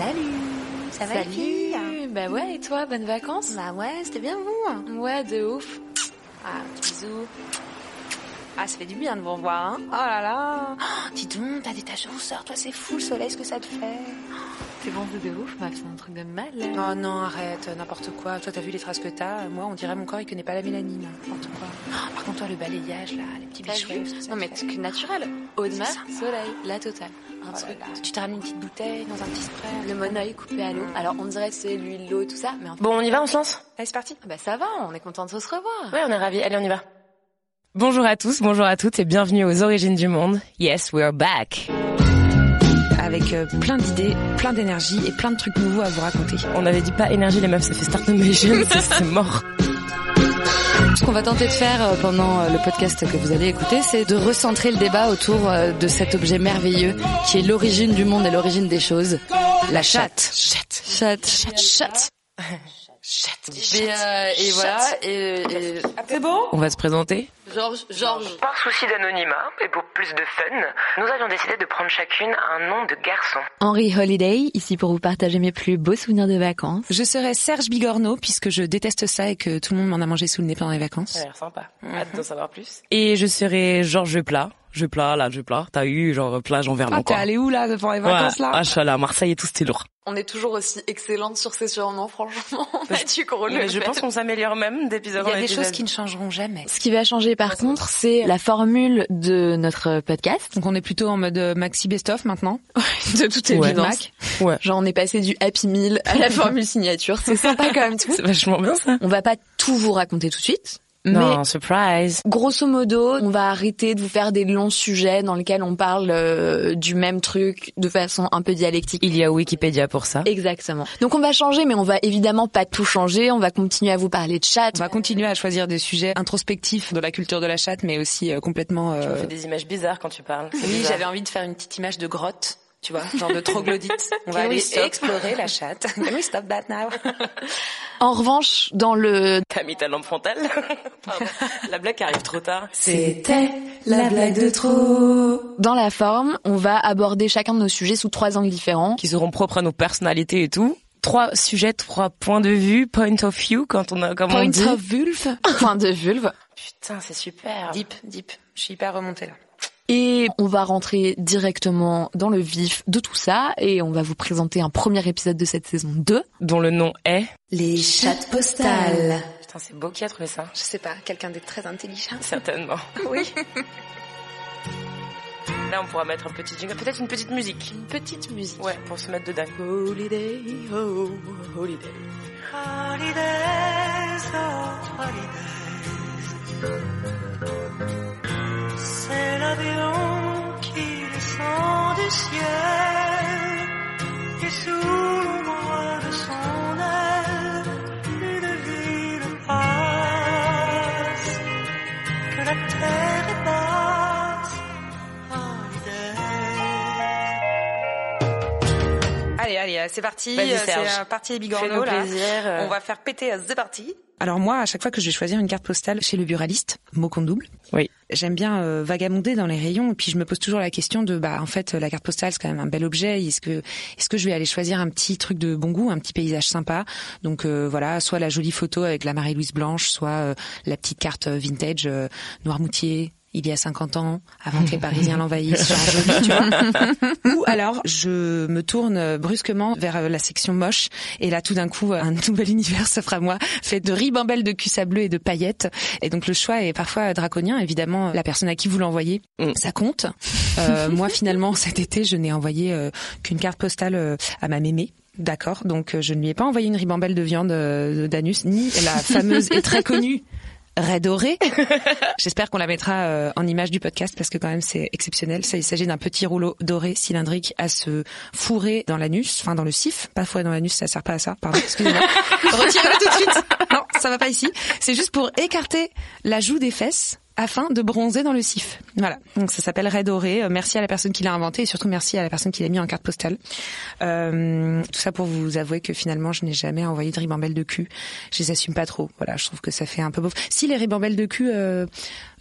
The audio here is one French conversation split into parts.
Salut Ça va Salut. les filles? Bah ouais, et toi, bonnes vacances? Bah ouais, c'était bien vous Ouais, de ouf. Ah, bisous. Ah, ça fait du bien de vous revoir, hein Oh là là oh, Dis donc, t'as des taches de rousseur, toi c'est fou le soleil, ce que ça te fait T'es bon de ouf, bah c'est un truc de mal. Oh non, arrête, n'importe quoi. Toi, t'as vu les traces que t'as? Moi, on dirait mon corps, il connaît pas la mélanine. N'importe quoi. Oh, par contre, toi, le balayage, là, les petits ça Non mais fait. naturel. Eau de C'est mer, soleil, la totale. Un Oh là truc. là. Tu t'as ramené une petite bouteille dans un petit spray Le monoeil coupé à l'eau. Alors on dirait que c'est l'huile, l'eau et tout ça, mais en fait, Bon, on y va, on se lance? Allez, c'est parti ah bah ça va, on est content de se revoir. Ouais, on est ravis. Allez, on y va. Bonjour à tous, bonjour à toutes et bienvenue aux origines du monde. Yes, we're back. avec euh, plein d'idées, plein d'énergie et plein de trucs nouveaux à vous raconter. On avait dit pas énergie les meufs, ça fait Start Nation, c'est c'est mort. Ce qu'on va tenter de faire euh, pendant euh, le podcast que vous allez écouter, c'est de recentrer le débat autour de cet objet merveilleux qui est l'origine du monde et l'origine des choses, la chatte. Chatte. Chatte. Chatte. Et, euh, et voilà, et, et C'est bon? On va se présenter. Georges, Georges. Par souci d'anonymat et pour plus de fun, nous avions décidé de prendre chacune un nom de garçon. Henri Holiday, ici pour vous partager mes plus beaux souvenirs de vacances. Je serai Serge Bigorneau puisque je déteste ça et que tout le monde m'en a mangé sous le nez pendant les vacances. Ça a l'air sympa. Hâte d'en savoir plus. Et je serai Georges Plat. Je plat, là, je plat. T'as eu genre plage en verlan Ah, t'es allé où là pendant les Ouais. vacances là? Ah, je suis à Marseille et tout, c'était lourd. On est toujours aussi excellente sur ces surnoms, franchement. Mathieu Corolles. Mais je pense qu'on s'améliore même d'épisode Il y en a des épisode. choses qui ne changeront jamais. Ce qui va changer par contre, c'est la formule de notre podcast. Donc on est plutôt en mode euh, maxi best-of maintenant. De toute Ouais. évidence. Mac. Ouais. Genre on est passé du Happy Meal à la formule signature. C'est sympa quand même tout. C'est vachement bien ça. On va pas tout vous raconter tout de suite. Mais Non, surprise. grosso modo, on va arrêter de vous faire des longs sujets dans lesquels on parle euh, du même truc de façon un peu dialectique. Il y a Wikipédia pour ça. Exactement. Donc on va changer, mais on va évidemment pas tout changer. On va continuer à vous parler de chat. On va continuer à choisir des sujets introspectifs de la culture de la chatte, mais aussi euh, complètement. Tu me euh, fais des images bizarres quand tu parles. Oui, bizarre. j'avais envie de faire une petite image de grotte, tu vois, genre de troglodyte. On va aller stop explorer la chatte. Can we stop that now En revanche, dans le T'as mis ta lampe frontale. La blague arrive trop tard. C'était la blague de trop. dans la forme, on va aborder chacun de nos sujets sous trois angles différents. Qui seront propres à nos personnalités et tout. Trois sujets, trois points de vue, point of view, quand on a, comme on Point dit. of vulve, point de vulve. Putain, c'est super. Deep, deep. Je suis hyper remontée là. Et on va rentrer directement dans le vif de tout ça et on va vous présenter un premier épisode de cette saison 2. Dont le nom est... Les chattes postales. Putain, c'est beau qui a trouvé ça. Je sais pas, quelqu'un d'être très intelligent. Certainement. Oui. Là, on pourra mettre un petit jingle, peut-être une petite musique. Une petite musique. Ouais, pour se mettre dedans. Holiday, oh, holiday. C'est c'est parti. Euh. C'est Fais-nous Bigorneau là. plaisir. euh. On va faire péter, euh, c'est parti. Alors moi, à chaque fois que je vais choisir une carte postale chez le buraliste, mot qu'on double, Oui. j'aime bien euh, vagabonder dans les rayons et puis je me pose toujours la question de bah en fait la carte postale c'est quand même un bel objet est-ce que est-ce que je vais aller choisir un petit truc de bon goût un petit paysage sympa? Donc euh, voilà soit la jolie photo avec la Marie-Louise Blanche soit euh, la petite carte vintage euh, Noirmoutier il y a 50 ans, avant que les Parisiens l'envahissent, genre joli, tu vois. Ou alors, je me tourne brusquement vers la section moche, et là, tout d'un coup, un nouvel univers s'offre à moi, fait de ribambelles de cul sableux et de paillettes. Et donc, le choix est parfois draconien. Évidemment, la personne à qui vous l'envoyez, Mm. ça compte. Euh, moi, finalement, cet été, je n'ai envoyé euh, qu'une carte postale euh, à ma mémé. D'accord, donc euh, je ne lui ai pas envoyé une ribambelle de viande d'anus, ni la fameuse et très connue raie dorée. J'espère qu'on la mettra euh, en image du podcast parce que quand même c'est exceptionnel. Ça, il s'agit d'un petit rouleau doré cylindrique à se fourrer dans l'anus, enfin dans le sif, pas fourrer dans l'anus, ça sert pas à ça. Pardon, excusez-moi. Retirez-le tout de suite. Non, ça va pas ici. C'est juste pour écarter la joue des fesses afin de bronzer dans le sif. Voilà. Donc ça s'appelle Red Doré. Euh, Merci à la personne qui l'a inventé et surtout merci à la personne qui l'a mis en carte postale. Euh, tout ça pour vous avouer que finalement je n'ai jamais envoyé de ribambelle de cul. Je les assume pas trop. Voilà, je trouve que ça fait un peu beau. Si les ribambelles de cul euh,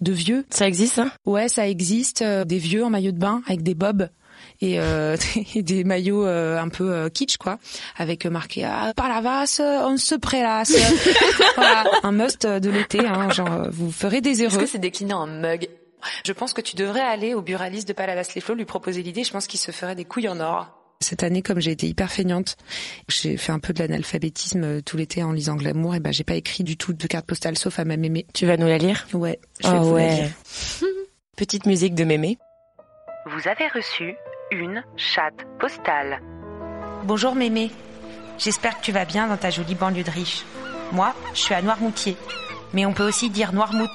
de vieux, Ça existe, hein? Ouais, ça existe. euh, des vieux en maillot de bain avec des bobs. Et, euh, et des maillots euh, un peu euh, kitsch quoi, avec marqué ah, par la vasse, on se prélasse. voilà, un must de l'été. Hein, genre, vous ferez des Est-ce heureux. que c'est décliné en mug? Je pense que tu devrais aller au buraliste de Palavas-les-Flots, lui proposer l'idée. Je pense qu'il se ferait des couilles en or. Cette année, comme j'ai été hyper feignante, j'ai fait un peu de l'analphabétisme tout l'été en lisant Glamour. Et ben, j'ai pas écrit du tout de carte postale, sauf à ma mémé. Tu vas nous la lire? Ouais. je vais Ah vous la ouais. lire. Petite musique de mémé. Vous avez reçu une chatte postale. Bonjour Mémé. J'espère que tu vas bien dans ta jolie banlieue de riche. Moi, je suis à Noirmoutier. Mais on peut aussi dire Noirmout.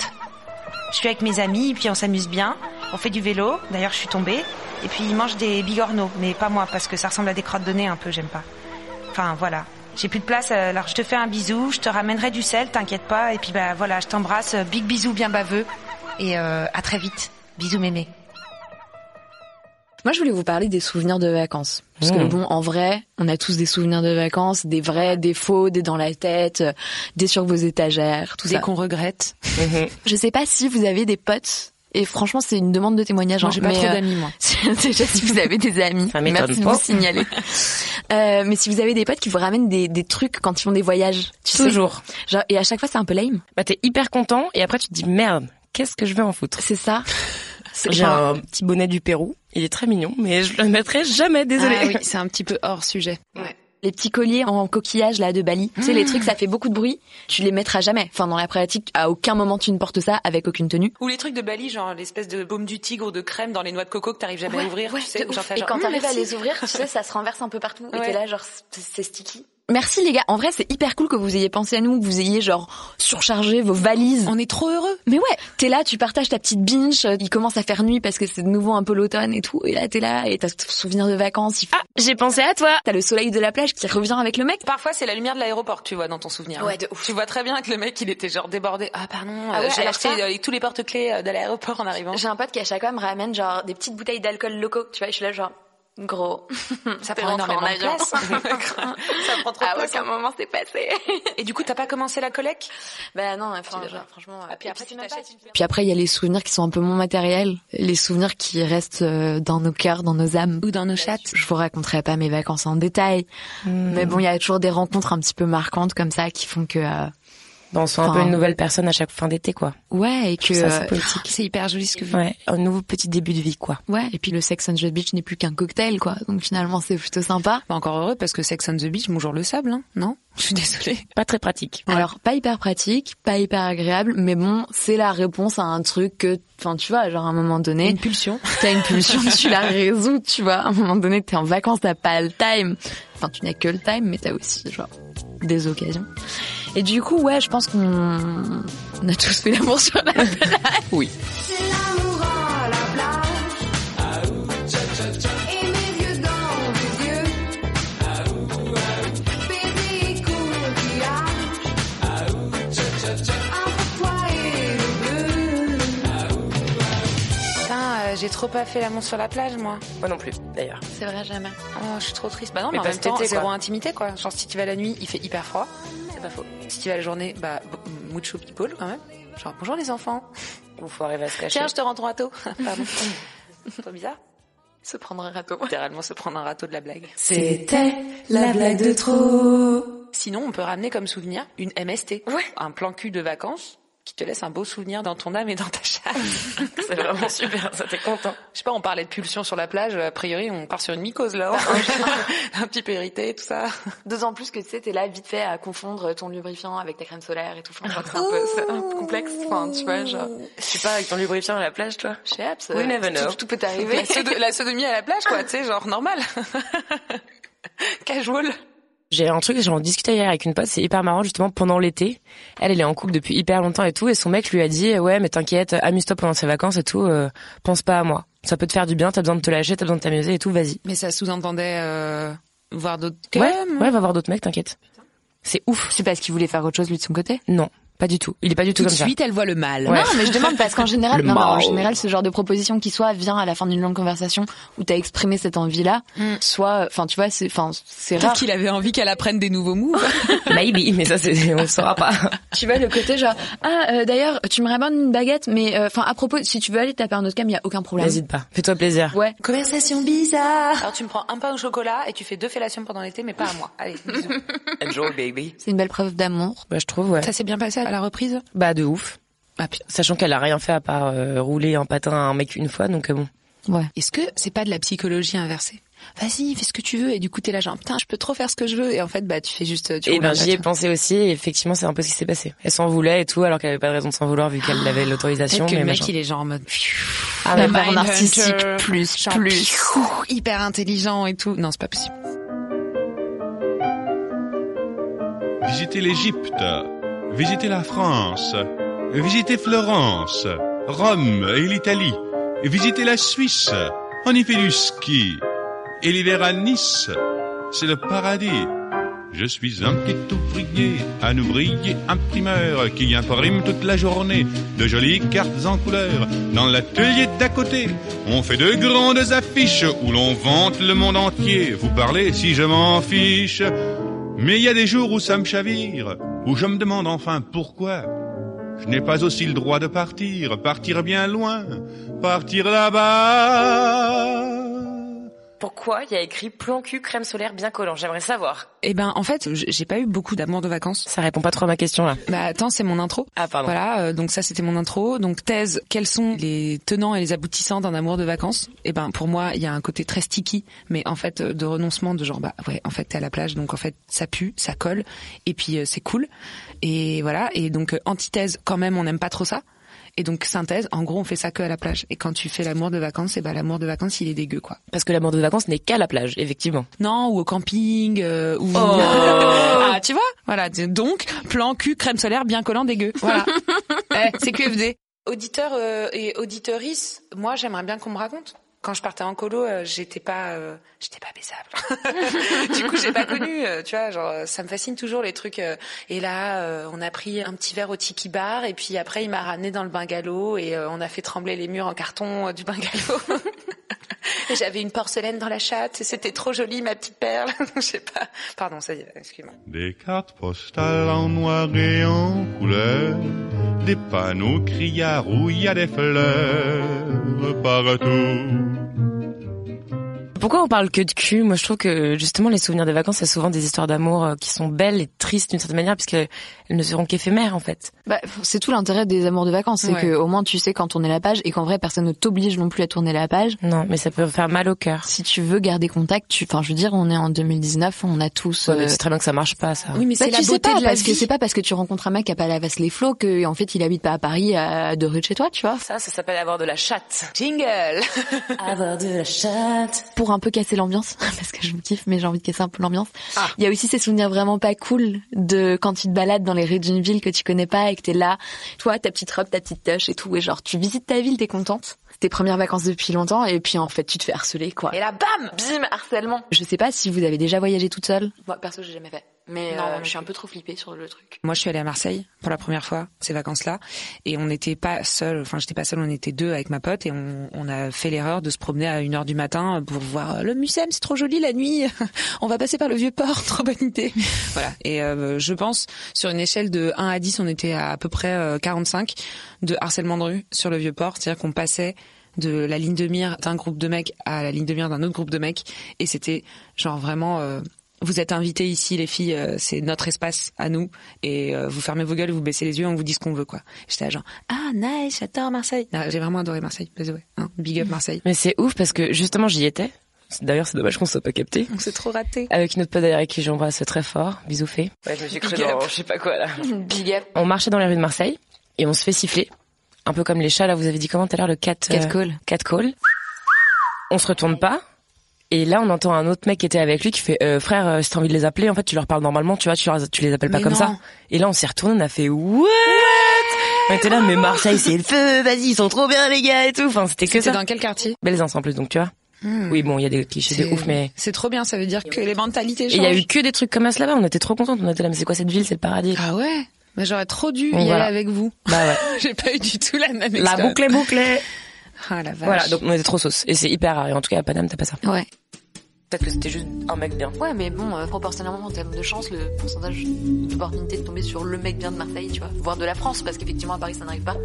Je suis avec mes amis et puis on s'amuse bien. On fait du vélo. D'ailleurs, je suis tombée. Et puis ils mangent des bigorneaux. Mais pas moi, parce que ça ressemble à des crottes de nez un peu, j'aime pas. Enfin, voilà. J'ai plus de place, euh, alors je te fais un bisou. Je te ramènerai du sel, t'inquiète pas. Et puis bah voilà, je t'embrasse. Big bisou bien baveux. Et euh, à très vite. Bisous Mémé. Moi, je voulais vous parler des souvenirs de vacances. Parce que Mmh. bon, en vrai, on a tous des souvenirs de vacances, des vrais, des faux, des dans la tête, euh, des sur vos étagères, tout Dès ça. qu'on regrette. Mhm. Je sais pas si vous avez des potes. Et franchement, c'est une demande de témoignage. Moi, hein, j'ai pas mais, trop euh, d'amis, moi. Déjà, si vous avez des amis, Ça merci de vous signaler. Euh, mais si vous avez des potes qui vous ramènent des, des trucs quand ils font des voyages, tu sais. Toujours. Genre, et à chaque fois, c'est un peu lame. Bah t'es hyper content et après tu te dis merde, qu'est-ce que je vais en foutre? C'est ça. C'est- J'ai un petit bonnet du Pérou. Il est très mignon, mais je le mettrai jamais, désolé. Ah oui, c'est un petit peu hors sujet. les petits colliers en coquillage là de Bali, tu sais les trucs ça fait beaucoup de bruit, tu les mettras jamais. Enfin dans la pratique, à aucun moment tu ne portes ça avec aucune tenue. Ou les trucs de Bali, genre l'espèce de baume du tigre ou de crème dans les noix de coco que t'arrives jamais à ouvrir, tu sais. genre, Et genre, quand Hum, t'arrives à les ouvrir, tu sais, ça se renverse un peu partout. Et Ouais. t'es là, genre, c'est sticky. Merci les gars. En vrai, c'est hyper cool que vous ayez pensé à nous, que vous ayez genre surchargé vos valises. On est trop heureux. Mais ouais, t'es là, tu partages ta petite binge, il commence à faire nuit parce que c'est de nouveau un peu l'automne et tout. Et là, t'es là et t'as ce souvenir de vacances. il Ah, j'ai pensé à toi. T'as le soleil de la plage qui revient avec le mec. Parfois, c'est la lumière de l'aéroport tu vois dans ton souvenir. Ouais, de ouf. Tu vois très bien que le mec, il était genre débordé. Ah, pardon, Ah euh, ouais, j'ai acheté ça- euh, tous les porte-clés euh, de l'aéroport en arrivant. J'ai un pote qui à chaque fois me ramène genre des petites bouteilles d'alcool locaux. Tu vois, je suis là genre, gros. Ça prend énormément en de avion. place. ça prend trop de À place. aucun moment c'est passé. Et du coup, t'as pas commencé la collecte? Bah non, enfin, devrais. genre, franchement. Ah, puis après, pas- Puis il y a les souvenirs qui sont un peu moins matériels, les souvenirs qui restent euh, dans nos cœurs, dans nos âmes. Ou dans nos chats. Je vous raconterai pas mes vacances en détail, mais bon, il y a toujours des rencontres un petit peu marquantes comme ça qui font que euh, On soit un peu une nouvelle personne à chaque fin d'été, quoi. ouais et que euh. C'est hyper joli ce que vous Ouais, un nouveau petit début de vie, quoi. ouais et puis le Sex on the Beach n'est plus qu'un cocktail quoi, donc finalement c'est plutôt sympa. Pas encore heureux parce que Sex on the Beach, bonjour le sable, hein non? Je suis désolée. Pas très pratique. Alors pas hyper pratique, pas hyper agréable, mais bon, c'est la réponse à un truc que, enfin tu vois, genre à un moment donné, Une pulsion. t'as une pulsion, tu la résous, tu vois. À un moment donné, t'es en vacances, t'as pas le time. Enfin, tu n'as que le time, mais t'as aussi, genre, des occasions. Et du coup, ouais, je pense qu'on on a tous fait l'amour sur la plage. Oui. C'est l'amour à la plage. Et mes yeux dans tes yeux. Baiser coquillage. Entre toi et le bleu. Putain, euh, j'ai trop pas fait l'amour sur la plage, moi. Moi non plus, d'ailleurs. C'est vrai, jamais. Oh, je suis trop triste. Bah non, mais, Mais en même temps, zéro intimité, quoi. Genre, si tu vas la nuit, il fait hyper froid. C'est pas faux. Si tu vas la journée, bah, mucho people, quand même. Genre, bonjour les enfants. Il faut arriver à se cacher. Tiens, je te rends ton râteau. Pardon. Trop bizarre. Se prendre un râteau. Littéralement se prendre un râteau de la blague. C'était la blague de trop. Sinon, on peut ramener comme souvenir une MST. Ouais. Un plan cul de vacances qui te laisse un beau souvenir dans ton âme et dans ta chatte. C'est vraiment super, ça t'es content. Je sais pas, on parlait de pulsion sur la plage. A priori, on part sur une mycose, là. un petit peu irrité, tout ça. D'autant plus que tu sais, t'es là vite fait à confondre ton lubrifiant avec ta crème solaire et tout. Enfin, c'est un peu, c'est un peu complexe. Enfin, tu vois, genre. Je suis pas avec ton lubrifiant à la plage, toi Je sais, abs- We never know. tout, tout peut arriver. La, sodo- la sodomie à la plage, quoi, tu sais, genre normal. Casual. J'ai un truc, j'en discutais hier avec une pote, c'est hyper marrant justement pendant l'été. Elle, elle est en couple depuis hyper longtemps et tout, et son mec lui a dit ouais mais t'inquiète, amuse-toi pendant ses vacances et tout, euh, pense pas à moi. Ça peut te faire du bien, t'as besoin de te lâcher, t'as besoin de t'amuser et tout, vas-y. Mais ça sous-entendait euh, voir d'autres. Ouais, ouais, va voir d'autres mecs, t'inquiète. C'est ouf. C'est parce qu'il voulait faire autre chose lui de son côté? Non, pas du tout. Il est pas du tout, Tout de comme ça. suite, elle voit le mal. Ouais. Non, mais je demande parce qu'en général, non, en général, ce genre de proposition qui soit vient à la fin d'une longue conversation où t'as exprimé cette envie-là, Mm. soit, enfin, tu vois, c'est, enfin, c'est Peut-être rare. qu'il avait envie qu'elle apprenne des nouveaux moves. Maybe, mais ça c'est, on le saura pas. Tu vois le côté genre, ah, euh, d'ailleurs, tu me ramènes une baguette, mais, euh, enfin, à propos, si tu veux aller taper un autre cam, il y a aucun problème. N'hésite pas. Fais-toi plaisir. Ouais. Conversation bizarre. Alors tu me prends un pain au chocolat et tu fais deux fellations pendant l'été, mais pas à moi. Allez, bisous. Enjoy baby. C'est une belle preuve d'amour. Bah je trouve ouais. Ça s'est bien passé à la reprise? Bah de ouf. Ah putain. Sachant qu'elle a rien fait à part euh, rouler un patin à un mec une fois, donc euh, bon. Ouais. Est-ce que c'est pas de la psychologie inversée? Vas-y, fais ce que tu veux et du coup t'es là genre putain je peux trop faire ce que je veux et en fait bah tu fais juste tu Et roules ben j'y ai pensé aussi. Et effectivement, c'est un peu ce qui s'est passé. Elle s'en voulait et tout, alors qu'elle avait pas de raison de s'en vouloir vu qu'elle avait l'autorisation. Que Mais le mec il est genre en mode Ah, mais mind narcissique plus, genre, plus. pfiou, hyper intelligent et tout. Non c'est pas possible. Visitez l'Égypte, visitez la France, visitez Florence, Rome et l'Italie, visitez la Suisse, on y fait du ski. Et l'hiver à Nice, c'est le paradis. Je suis un petit ouvrier, un ouvrier imprimeur qui imprime toute la journée de jolies cartes en couleur. Dans l'atelier d'à côté, on fait de grandes affiches où l'on vante le monde entier. Vous parlez si je m'en fiche. Mais il y a des jours où ça me chavire, où je me demande enfin pourquoi. Je n'ai pas aussi le droit de partir, partir bien loin, partir là-bas. Pourquoi il y a écrit plan cul crème solaire bien collant? J'aimerais savoir. Eh ben en fait j'ai pas eu beaucoup d'amour de vacances. Ça répond pas trop à ma question là. Bah attends c'est mon intro. Ah pardon. Voilà, euh, donc ça c'était mon intro. Donc thèse, quels sont les tenants et les aboutissants d'un amour de vacances? Eh ben pour moi, il y a un côté très sticky, mais en fait euh, de renoncement de genre bah ouais, en fait t'es à la plage, donc en fait ça pue, ça colle, et puis euh, c'est cool. Et voilà, et donc euh, antithèse, quand même on n'aime pas trop ça. Et donc synthèse, en gros on fait ça que à la plage. Et quand tu fais l'amour de vacances, et ben l'amour de vacances il est dégueu quoi. Parce que l'amour de vacances n'est qu'à la plage, effectivement. Non, ou au camping, euh, ou Oh. ah tu vois, voilà. Donc plan cul crème solaire bien collant dégueu. Voilà. Eh, c'est QFD. Auditeurs euh, et auditorices, moi j'aimerais bien qu'on me raconte. Quand je partais en colo, euh, j'étais pas, euh, j'étais pas baisable. du coup, j'ai pas connu, euh, tu vois, genre ça me fascine toujours les trucs. et là, on a pris un petit verre au tiki bar, et puis après il m'a ramené dans le bungalow et on a fait trembler les murs en carton du bungalow. J'avais une porcelaine dans la chatte, et c'était trop joli ma petite perle. Je sais pas. Pardon, ça y est, excuse-moi. Des cartes postales en noir et en couleur, des panneaux criards où il y a des fleurs partout. Pourquoi on parle que de cul? Moi, je trouve que justement, les souvenirs des vacances, c'est souvent des histoires d'amour euh, qui sont belles et tristes d'une certaine manière, puisqu'elles ne seront qu'éphémères en fait. Bah, c'est tout l'intérêt des amours de vacances, c'est Ouais. que au moins tu sais quand tourner la page et qu'en vrai personne ne t'oblige non plus à tourner la page. Non, mais ça peut faire mal au cœur. Si tu veux garder contact, tu, enfin, je veux dire, on est en 2019, on a tous. Ouais, mais euh, c'est très bien que ça marche pas, ça. Oui, mais Bah, c'est la tu sais beauté pas, de la parce que c'est pas parce que tu rencontres un mec qui a pas la veste les flots que en fait il habite pas à Paris à deux rues de chez toi, tu vois. Ça, ça s'appelle avoir de la chatte. Jingle. avoir de la chatte. Pour un peu casser l'ambiance, parce que je me kiffe, mais j'ai envie de casser un peu l'ambiance. Ah. Il y a aussi ces souvenirs vraiment pas cool de quand tu te balades dans les rues d'une ville que tu connais pas et que t'es là, toi, ta petite robe, ta petite touche et tout, et genre tu visites ta ville, t'es contente. C'est Tes premières vacances depuis longtemps et puis en fait tu te fais harceler quoi. Et là, bam. Bim, harcèlement. Je sais pas si vous avez déjà voyagé toute seule. Moi perso j'ai jamais fait. Mais Non, euh, je suis un peu trop flippée sur le truc. Moi, je suis allée à Marseille pour la première fois ces vacances-là, et on n'était pas seul. Enfin, j'étais pas seule, on était deux avec ma pote, et on, on a fait l'erreur de se promener à une heure du matin pour voir euh, le Mucem. C'est trop joli la nuit. on va passer par le vieux port. Trop bonne idée. voilà. Et euh, je pense sur une échelle de 1 à 10, on était à à peu près euh, 45 de harcèlement de rue sur le vieux port, c'est-à-dire qu'on passait de la ligne de mire d'un groupe de mecs à la ligne de mire d'un autre groupe de mecs, et c'était genre vraiment. euh, vous êtes invités ici, les filles, euh, c'est notre espace à nous, et euh, vous fermez vos gueules, vous baissez les yeux, on vous dit ce qu'on veut, quoi. J'étais genre, ah nice, j'adore Marseille. Ah, J'ai vraiment adoré Marseille, way. Hein, big up Marseille. Mais c'est ouf parce que justement, j'y étais. D'ailleurs, c'est dommage qu'on soit pas capté. On s'est trop raté. Avec une autre pote d'ailleurs avec qui j'embrasse très fort. Bisous fait. Ouais, je me suis cru dans je sais pas quoi là. Big up. On marchait dans les rues de Marseille et on se fait siffler. Un peu comme les chats là, vous avez dit comment tout à l'heure le cat Cat call. Cat call. On se retourne pas Et là, on entend un autre mec qui était avec lui qui fait euh, frère, euh, si t'as envie de les appeler, en fait, tu leur parles normalement, tu vois, tu, leur- tu les appelles pas Mais comme non. ça. Et là, on s'est retourné, on a fait what? On était là, mais Marseille, c'est le feu, vas-y, ils sont trop bien les gars et tout. Enfin, c'était que C'était ça. dans quel quartier? Belles en plus, donc tu vois. Hmm. Oui, bon, il y a des clichés de ouf, mais C'est trop bien, ça veut dire que les mentalités changent. il y a eu que des trucs comme ça là-bas. On était trop contentes. On était là, mais c'est quoi cette ville C'est le paradis? Ah ouais? Mais j'aurais trop dû y voilà. aller avec vous. Bah ouais. J'ai pas eu du tout la même La boucle est bouclée. Ah la vache. Voilà, donc on était trop sauce. Et c'est hyper rare. Et en tout cas, à Paname, t'as pas ça. Ouais. Peut-être que c'était juste un mec bien. Ouais, mais bon, euh, proportionnellement en termes de chance, le pourcentage d'opportunité de tomber sur le mec bien de Marseille, tu vois, voire de la France, parce qu'effectivement à Paris ça n'arrive pas.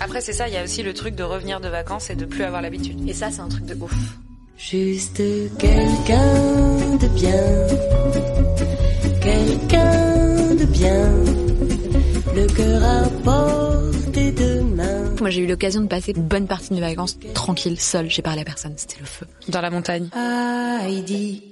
Après c'est ça, il y a aussi le truc de revenir de vacances et de plus avoir l'habitude. Et ça, c'est un truc de ouf. Juste quelqu'un de bien, quelqu'un de bien, le cœur à portée de main. Moi, j'ai eu l'occasion de passer une bonne partie de mes vacances tranquille, seule. J'ai parlé à personne. C'était le feu. Dans la montagne. Heidi,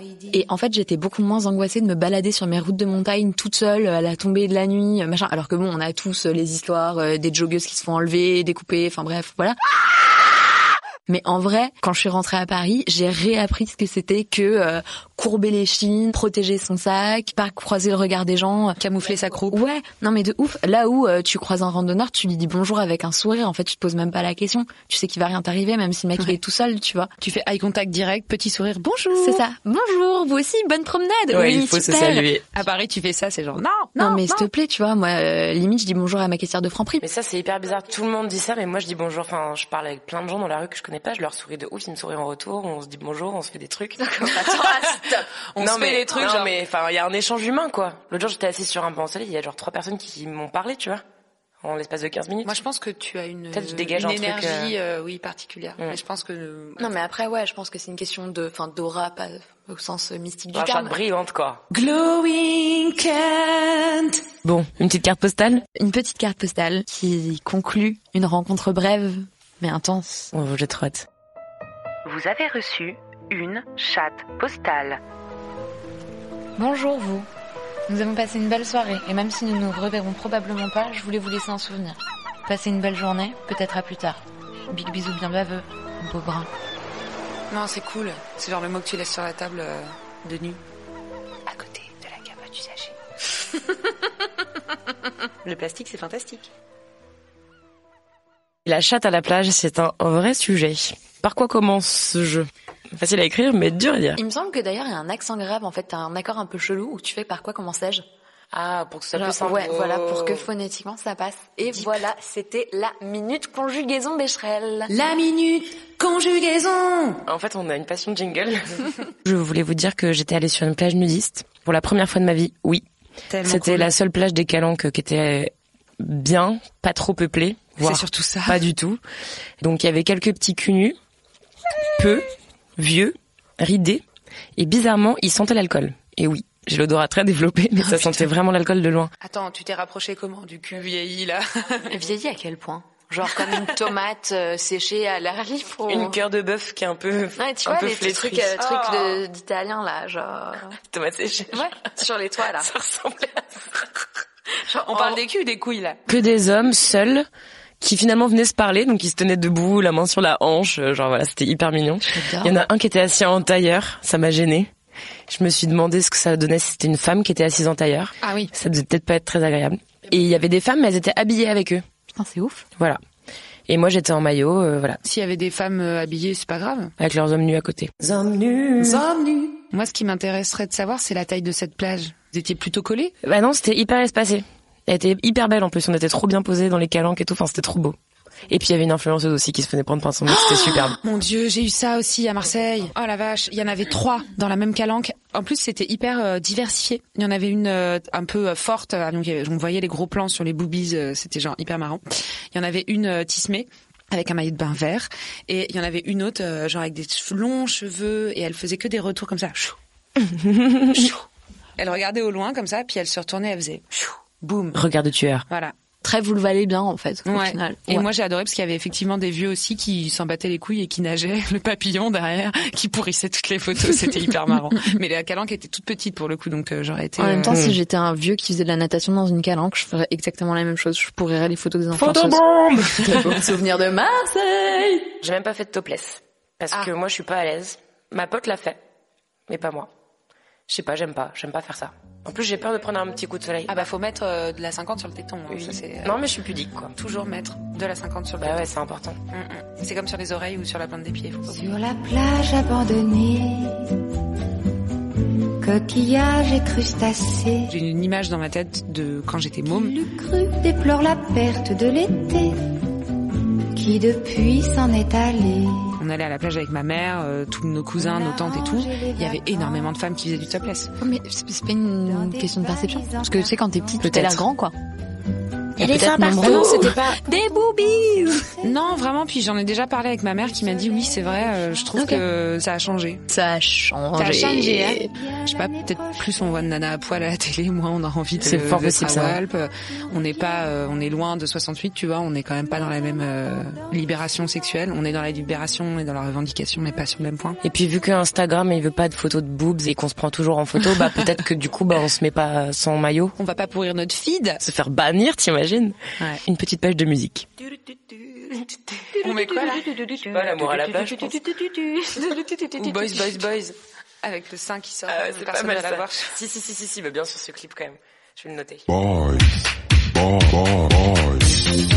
Heidi. Et en fait, j'étais beaucoup moins angoissée de me balader sur mes routes de montagne toute seule à la tombée de la nuit, machin. Alors que bon, on a tous euh, les histoires euh, des joggeuses qui se font enlever, découper, enfin bref, voilà. Mais en vrai, quand je suis rentrée à Paris, j'ai réappris ce que c'était que euh, courber les chines, protéger son sac, pas croiser le regard des gens. Camoufler sa croupe. Ouais, non mais de ouf. Là où euh, tu croises un randonneur, tu lui dis bonjour avec un sourire. En fait, tu te poses même pas la question. Tu sais qu'il va rien t'arriver, même si le mec il est tout seul, tu vois. Tu fais eye contact direct, petit sourire, bonjour. C'est ça. Bonjour, vous aussi, bonne promenade. Ouais, oui, il faut se saluer. À Paris, tu fais ça, c'est genre non, Non, non, mais s'il te plaît, tu vois, moi, euh, limite, je dis bonjour à ma caissière de Franprix. Mais ça, c'est hyper bizarre. Tout le monde dit ça, mais moi, je dis bonjour. Enfin, je parle avec plein de gens dans la rue que je connais pas. Je leur souris de ouf. Ils me sourient en retour. On se dit bonjour. On se fait des trucs. On non, se mais, fait les trucs, non, genre. mais enfin, il y a un échange humain, quoi. L'autre jour, j'étais assise sur un banc soleil. Il y a genre trois personnes qui m'ont parlé, tu vois, en l'espace de 15 minutes. Moi, je pense que tu as une, Peut-être je dégage une un truc, énergie, euh, oui, particulière. Mais je pense que Non, mais après, ouais, je pense que c'est une question de, enfin, d'aura, pas au sens euh, mystique du terme. brillante, quoi. glowing Kent. Bon, une petite carte postale? Une petite carte postale qui conclut une rencontre brève, mais intense. Oh, j'ai trop hâte. Vous avez reçu une chatte postale. Bonjour vous. Nous avons passé une belle soirée et même si nous nous reverrons probablement pas, je voulais vous laisser un souvenir. Passez une belle journée, peut-être à plus tard. Big bisous bien baveux, mon beau brun. Non, c'est cool. C'est genre le mot que tu laisses sur la table euh, de nuit. À côté de la cabane usagée. le plastique, c'est fantastique. La chatte à la plage, c'est un vrai sujet. Par quoi commence ce jeu? Facile à écrire, mais dur à dire. Il me semble que d'ailleurs il y a un accent grave en fait, t'as un accord un peu chelou où tu fais par quoi commençais-je? Ah, pour que ça un Ouais, voilà, pour que phonétiquement ça passe. Et voilà, c'était la minute conjugaison Becherel. La minute conjugaison. En fait, on a une passion de jingle. Je voulais vous dire que j'étais allée sur une plage nudiste pour la première fois de ma vie. Oui, c'était cool. la seule plage des Calanques qui était bien, pas trop peuplée, C'est surtout ça. pas du tout. Donc il y avait quelques petits culs nus, peu, vieux, ridés, et bizarrement, ils sentaient l'alcool. Et oui, j'ai l'odorat très développé, mais ça sentait vraiment l'alcool de loin. Attends, tu t'es rapproché comment du cul vieilli là Vieilli à quel point? Genre comme une tomate euh, séchée à l'air libre. ou- Une cœur de bœuf qui est un peu, Ouais, tu un vois peu les petits trucs, euh, trucs Oh. d'italien là, genre. Tomate séchée. Ouais, sur les toits là. Ça ressemblait à Genre, On parle des culs ou des couilles là que des hommes seuls qui finalement venaient se parler, donc ils se tenaient debout, la main sur la hanche, euh, genre voilà, c'était hyper mignon. Il y en a un qui était assis en tailleur, ça m'a gêné. Je me suis demandé ce que ça donnait si c'était une femme qui était assise en tailleur. Ah oui. Ça devait peut-être pas être très agréable. Et il y avait des femmes, mais elles étaient habillées avec eux. Putain, c'est ouf. Voilà. Et moi j'étais en maillot, euh, voilà, S'il y avait des femmes euh, habillées, c'est pas grave. avec leurs hommes nus à côté. Hommes nus. Moi, ce qui m'intéresserait de savoir, c'est la taille de cette plage. Vous étiez plutôt collés? Bah non, c'était hyper espacé. Elle était hyper belle en plus, on était trop bien posés dans les calanques et tout, enfin c'était trop beau. Et puis il y avait une influenceuse aussi qui se faisait prendre par son mec, c'était superbe. Mon Dieu, j'ai eu ça aussi à Marseille. Oh la vache, il y en avait trois dans la même calanque. En plus, c'était hyper euh, diversifié. Il y en avait une euh, un peu euh, forte, donc on voyait les gros plans sur les boobies, c'était genre hyper marrant. Il y en avait une tismée avec un maillot de bain vert et il y en avait une autre genre avec des longs cheveux et elle faisait que des retours comme ça. Chou. Chou. Elle regardait au loin comme ça, puis elle se retournait, elle faisait chou. Boum. Regard de tueur. Voilà. Très vous le valez bien en fait, au Ouais. final. Et Ouais. moi j'ai adoré parce qu'il y avait effectivement des vieux aussi qui s'en battaient les couilles et qui nageaient, le papillon derrière, qui pourrissait toutes les photos, c'était hyper marrant. Mais la calanque était toute petite pour le coup, donc euh, j'aurais été. En même euh, temps, Mm. si j'étais un vieux qui faisait de la natation dans une calanque, je ferais exactement la même chose. Je pourrais les photos des influenceuses. Photobombe Souvenir de Marseille J'ai même pas fait de topless. Parce Ah. que moi je suis pas à l'aise. Ma pote l'a fait, mais pas moi. Je sais pas, j'aime pas, j'aime pas faire ça. En plus, j'ai peur de prendre un petit coup de soleil. Ah bah faut mettre euh, de la 50 sur le téton. hein, Oui. ça, c'est, euh, Non, mais je suis pudique, quoi. toujours mettre de la 50 sur le Bah téton. ouais, c'est important. Mm, mm. C'est comme sur les oreilles ou sur la plante des pieds. faut. Sur la plage abandonnée, coquillages et crustacés, J'ai une image dans ma tête de quand j'étais môme. le cru déplore la perte de l'été, qui depuis s'en est allé. On allait à la plage avec ma mère, euh, tous nos cousins, nos tantes et tout. Il y avait énormément de femmes qui faisaient du topless. Mais c'est pas une question de perception. Parce que tu sais, quand t'es petit, tu t'as l'air grand, quoi. Elle est sympa, nombreux. non, c'était pas. Des boobies Non, vraiment. Puis j'en ai déjà parlé avec ma mère qui m'a dit oui, c'est vrai. euh, je trouve que ça a changé. Ça a changé. Ça a changé. hein. Je sais pas, peut-être plus on voit de nana à poil à la télé, moins on a envie de C'est fort possible, ça. On n'est pas, euh, on est loin de 68, tu vois. On n'est quand même pas dans la même euh, libération sexuelle. On est dans la libération et dans la revendication, mais pas sur le même point. Et puis vu que Instagram il veut pas de photos de boobs et qu'on se prend toujours en photo, bah peut-être que du coup bah on se met pas sans maillot. On va pas pourrir notre feed. Se faire bannir, t'imagines? Ouais. Une petite page de musique. On met quoi là Pas l'amour à la plage, je pense. Ou boys, boys, boys. Avec le sein qui sort. Ah ouais, c'est pas mal la ça. voir. Si si si si si, bah bien sûr ce clip quand même. Je vais le noter. Boys. Boy, boy, boys.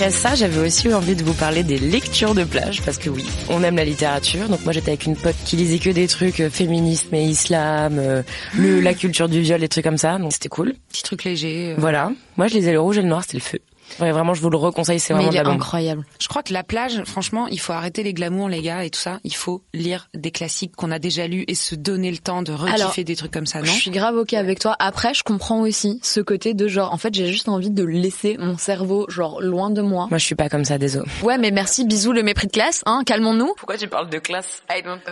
Après ça, j'avais aussi eu envie de vous parler des lectures de plage parce que oui, on aime la littérature. Donc moi j'étais avec une pote qui lisait que des trucs euh, féminisme et islam, euh, le la culture du viol, des trucs comme ça. Donc c'était cool. Petit truc léger. euh. Voilà. Moi je lisais le rouge et le noir, c'était le feu. Ouais, vraiment je vous le reconseille, c'est Mais vraiment il de est incroyable. Je crois que la plage, franchement, il faut arrêter les glamours, les gars, et tout ça. Il faut lire des classiques qu'on a déjà lus et se donner le temps de rekiffer des trucs comme ça, non Je suis grave ok avec toi. Après, je comprends aussi ce côté de genre, en fait, j'ai juste envie de laisser mon cerveau, genre, loin de moi. Moi je suis pas comme ça, désolé. Ouais, mais merci, bisous, le mépris de classe, hein, calmons-nous. Pourquoi tu parles de classe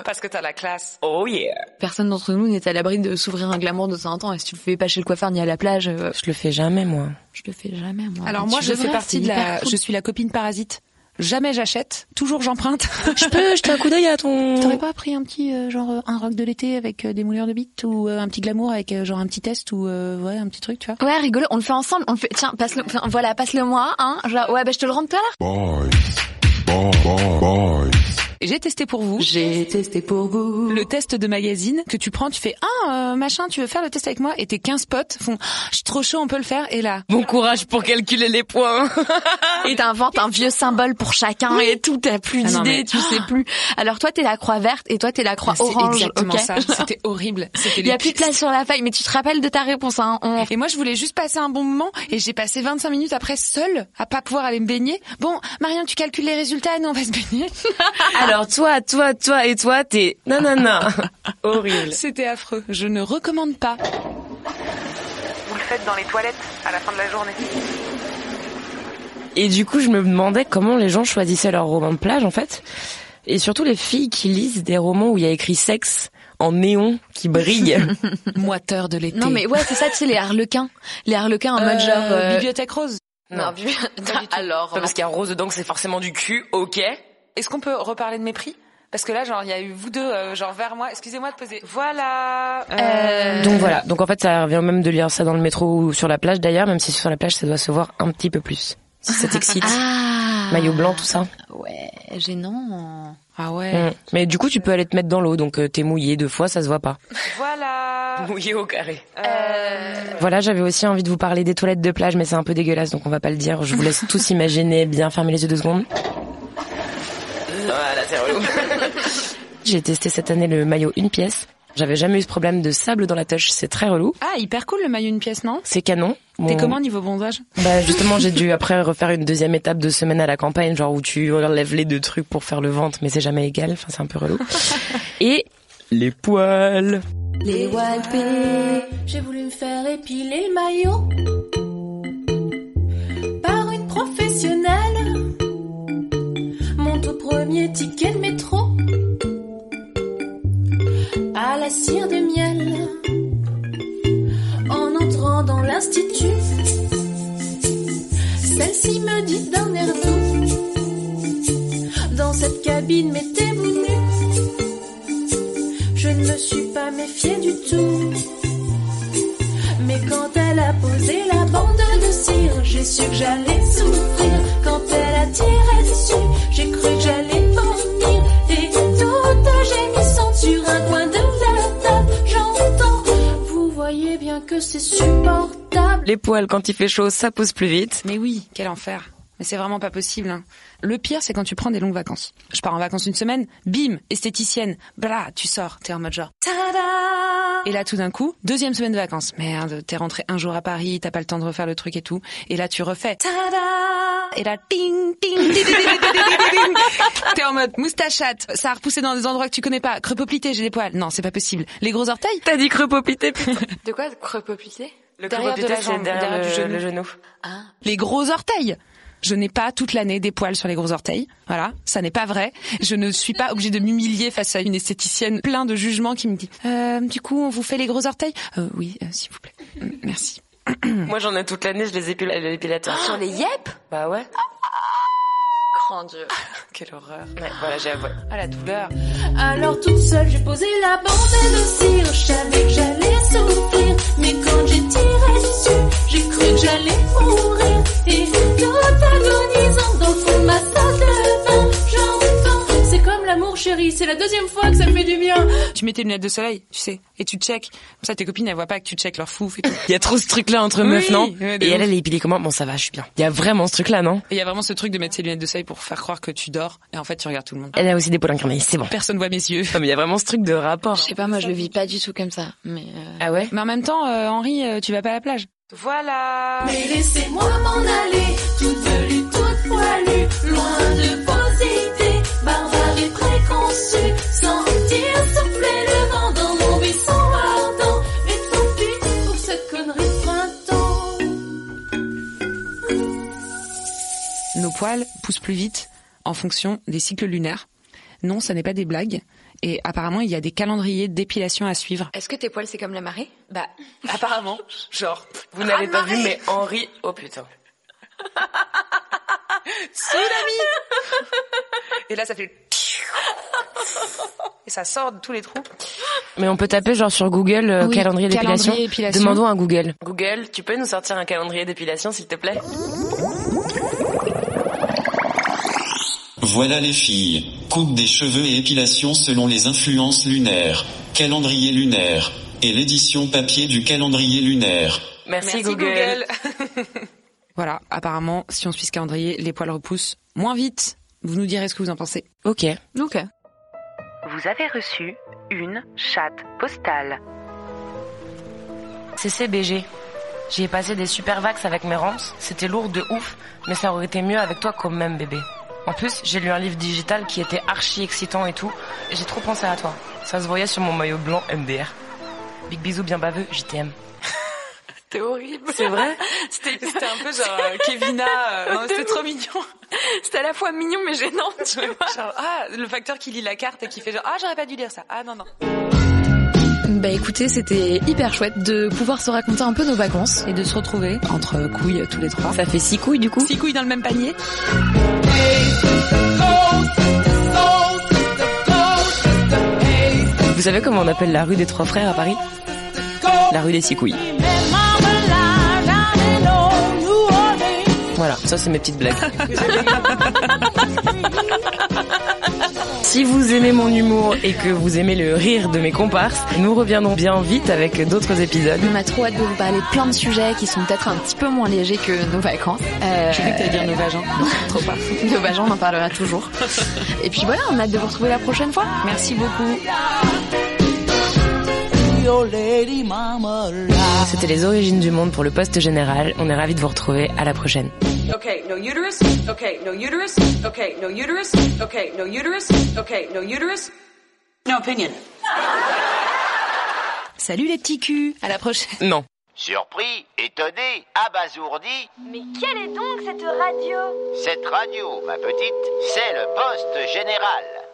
Parce que t'as la classe. Oh yeah. Personne d'entre nous n'est à l'abri de s'ouvrir un glamour de temps en temps. Et si tu le fais pas chez le coiffeur ni à la plage, euh, Je le fais jamais moi. je le fais jamais, moi. Alors Mais moi, je fais partie de la, cool. je suis la copine parasite. Jamais j'achète, toujours j'emprunte. Je peux jeter un coup d'œil à ton... T'aurais pas pris un petit euh, genre euh, un rock de l'été avec euh, des moulures de bites ou euh, un petit glamour avec euh, genre un petit test ou euh, ouais un petit truc, tu vois? Ouais, rigolo, on le fait ensemble, on le fait, tiens, passe-le, enfin, voilà, passe-le moi, hein, genre, ouais, bah, je te le rends tout à l'heure. Boys. Boy, boy, boys. J'ai testé pour vous J'ai testé pour vous. le test de magazine que tu prends, tu fais ah euh, machin, tu veux faire le test avec moi? Et tes 15 potes font je suis trop chaud, on peut le faire et là Bon courage pour calculer les points. Et t'inventes un vieux symbole pour chacun et tout, t'as plus Ah d'idées, mais- tu sais plus. Alors toi, t'es la croix verte et toi, t'es la croix c'est orange, exactement ok? ça. C'était horrible. Il y a plus de place sur la feuille, mais tu te rappelles de ta réponse, hein. On- Et moi, je voulais juste passer un bon moment et j'ai passé 25 minutes après seule à pas pouvoir aller me baigner. Bon, Marion, tu calcules les résultats et nous on va se baigner. Alors toi, toi, toi et toi, t'es... Non, non, non. Horrible. C'était affreux. Je ne recommande pas. Vous le faites dans les toilettes à la fin de la journée. Et du coup, je me demandais comment les gens choisissaient leurs romans de plage, en fait. Et surtout les filles qui lisent des romans où il y a écrit sexe en néon qui brille. Moiteur de l'été. Non mais ouais, c'est ça, tu sais, les harlequins. Les harlequins en mode genre... euh, Bibliothèque rose. Non, bi- alors... Pas parce qu'il y a rose dedans que c'est forcément du cul, ok. Est-ce qu'on peut reparler de mépris? Parce que là, genre, il y a eu vous deux, euh, genre vers moi. Excusez-moi de poser. Voilà. Euh, Donc voilà. Donc en fait, ça revient même de lire ça dans le métro ou sur la plage d'ailleurs, même si sur la plage, ça doit se voir un petit peu plus. Si ça t'excite. Ah Maillot blanc, tout ça. Ouais, gênant. Ah ouais. Mm. Mais du coup, tu peux aller te mettre dans l'eau, donc euh, t'es mouillé deux fois, ça se voit pas. Voilà. Mouillé au carré. Euh... Voilà, j'avais aussi envie de vous parler des toilettes de plage, mais c'est un peu dégueulasse, donc on va pas le dire. Je vous laisse tous imaginer, bien fermer les yeux deux secondes. C'est relou. J'ai testé cette année le maillot une pièce. J'avais jamais eu ce problème de sable dans la touche, c'est très relou. Ah, hyper cool le maillot une pièce, non? C'est canon. T'es Bon, comment niveau bronzage? Bah justement, j'ai dû après refaire une deuxième étape de semaine à la campagne, genre où tu enlèves les deux trucs pour faire le ventre, mais c'est jamais égal. Enfin, c'est un peu relou. Et les poils. Les walpés, j'ai voulu me faire épiler le maillot premier ticket de métro. à la cire de miel. En entrant dans l'institut, celle-ci me dit d'un air doux. Dans cette cabine, mettez-vous. Je ne me suis pas méfiée du tout. Mais quand elle a posé la bande de cire, j'ai su que j'allais souffrir. C'est supportable. Les poils, quand il fait chaud, ça pousse plus vite. Mais oui, quel enfer. Mais c'est vraiment pas possible. hein. Le pire, c'est quand tu prends des longues vacances. Je pars en vacances une semaine, bim, esthéticienne, blah, tu sors, t'es en mode genre. Et là, tout d'un coup, deuxième semaine de vacances. Merde, t'es rentré un jour à Paris, t'as pas le temps de refaire le truc et tout. Et là, tu refais. Tada Et là, ding, ding, T'es en mode moustachate. Ça a repoussé dans des endroits que tu connais pas. Crepoplité, j'ai des poils. Non, c'est pas possible. Les gros orteils. T'as dit crepoplité. De quoi crepoplité le derrière de derrière, du genou. Le ah. Les gros orteils. Je n'ai pas toute l'année des poils sur les gros orteils. Voilà, ça n'est pas vrai. Je ne suis pas obligée de m'humilier face à une esthéticienne plein de jugements qui me dit euh, du coup on vous fait les gros orteils? Euh, Oui, euh, s'il vous plaît. Mm, Merci. Moi, j'en ai toute l'année, je les épile à l'épilateur. Sur les yep Bah ouais. Grand Dieu. Quelle horreur. Ouais, voilà, j'ai avoué. Ah la douleur. Alors toute seule, j'ai posé la bande de cire. Je savais que j'allais Mais quand j'ai tiré dessus, j'ai cru que j'allais mourir. Et tout agonisant dans le fond l'amour chéri, c'est la deuxième fois que ça me fait du bien. Tu mets tes lunettes de soleil, tu sais, et tu check. Comme ça, tes copines, elles voient pas que tu check leur fouf et tout. Il y a trop ce truc-là entre Oui, meufs, non ouais, Et elle, ouf. elle est épilée comment Bon, ça va, je suis bien. Il y a vraiment ce truc-là, non il y a vraiment ce truc de mettre ses lunettes de soleil pour faire croire que tu dors, et en fait, tu regardes tout le monde. Elle a aussi des poils incarnés, c'est bon. Personne voit mes yeux. Non, mais il y a vraiment ce truc de rapport. Je sais pas, moi je le vis pas du tout comme ça. Mais euh, Ah ouais Mais en même temps, euh, Henri, euh, tu vas pas à la plage. Voilà Mais laissez-moi m'en aller, toute velue, toute poilue, loin de poils poussent plus vite en fonction des cycles lunaires. Non, ça n'est pas des blagues. Et apparemment, il y a des calendriers d'épilation à suivre. est-ce que tes poils c'est comme la marée? Bah, apparemment. Genre, vous n'avez pas vu, mais Henri... Oh putain. Tsunami Et là, ça fait... Et ça sort de tous les trous. Mais on peut taper genre sur Google euh, Oui, calendrier d'épilation. Demandons à Google. Google, tu peux nous sortir un calendrier d'épilation, s'il te plaît? Voilà les filles. Coupe des cheveux et épilation selon les influences lunaires. Calendrier lunaire. Et l'édition papier du calendrier lunaire. Merci, Google. Voilà, apparemment, si on suit ce calendrier, les poils repoussent moins vite. Vous nous direz ce que vous en pensez. Ok. Ok. Vous avez reçu une chatte postale. CCBG. J'y ai passé des super vax avec mes rances. C'était lourd de ouf, mais ça aurait été mieux avec toi quand même, bébé. En plus, j'ai lu un livre digital qui était archi excitant et tout. et J'ai trop pensé à toi. Ça se voyait sur mon maillot blanc MDR. Big bisous bien baveux, t'aime. C'était horrible. C'est vrai C'était c'était un peu genre euh, Kevina. euh, non, c'était trop mignon. C'était à la fois mignon mais gênant, tu vois. Genre, ah, le facteur qui lit la carte et qui fait genre, ah, j'aurais pas dû lire ça. Ah, non, non. Bah écoutez, c'était hyper chouette de pouvoir se raconter un peu nos vacances. Et de se retrouver entre couilles tous les trois. Ça fait six couilles du coup Six couilles dans le même panier. Vous savez comment on appelle la rue des Trois Frères à Paris? La rue des Six couilles. Voilà, ça c'est mes petites blagues. si vous aimez mon humour et que vous aimez le rire de mes comparses, nous reviendrons bien vite avec d'autres épisodes. On a trop hâte de vous parler plein de sujets qui sont peut-être un petit peu moins légers que nos vacances. Euh, Je croyais que t'allais dire nos vagins. Non, trop pas. nos vagins, on en parlera toujours. Et puis voilà, on a hâte de vous retrouver la prochaine fois. Merci beaucoup. C'était les origines du monde pour le poste général. On est ravis de vous retrouver. À la prochaine. Okay, no uterus. Okay, no uterus. Okay, no uterus. Okay, no uterus. Okay, no uterus. No opinion. Salut les petits culs. À la prochaine. Non. Surpris, étonné, abasourdi, Mais quelle est donc cette radio? Cette radio, ma petite, c'est le poste général.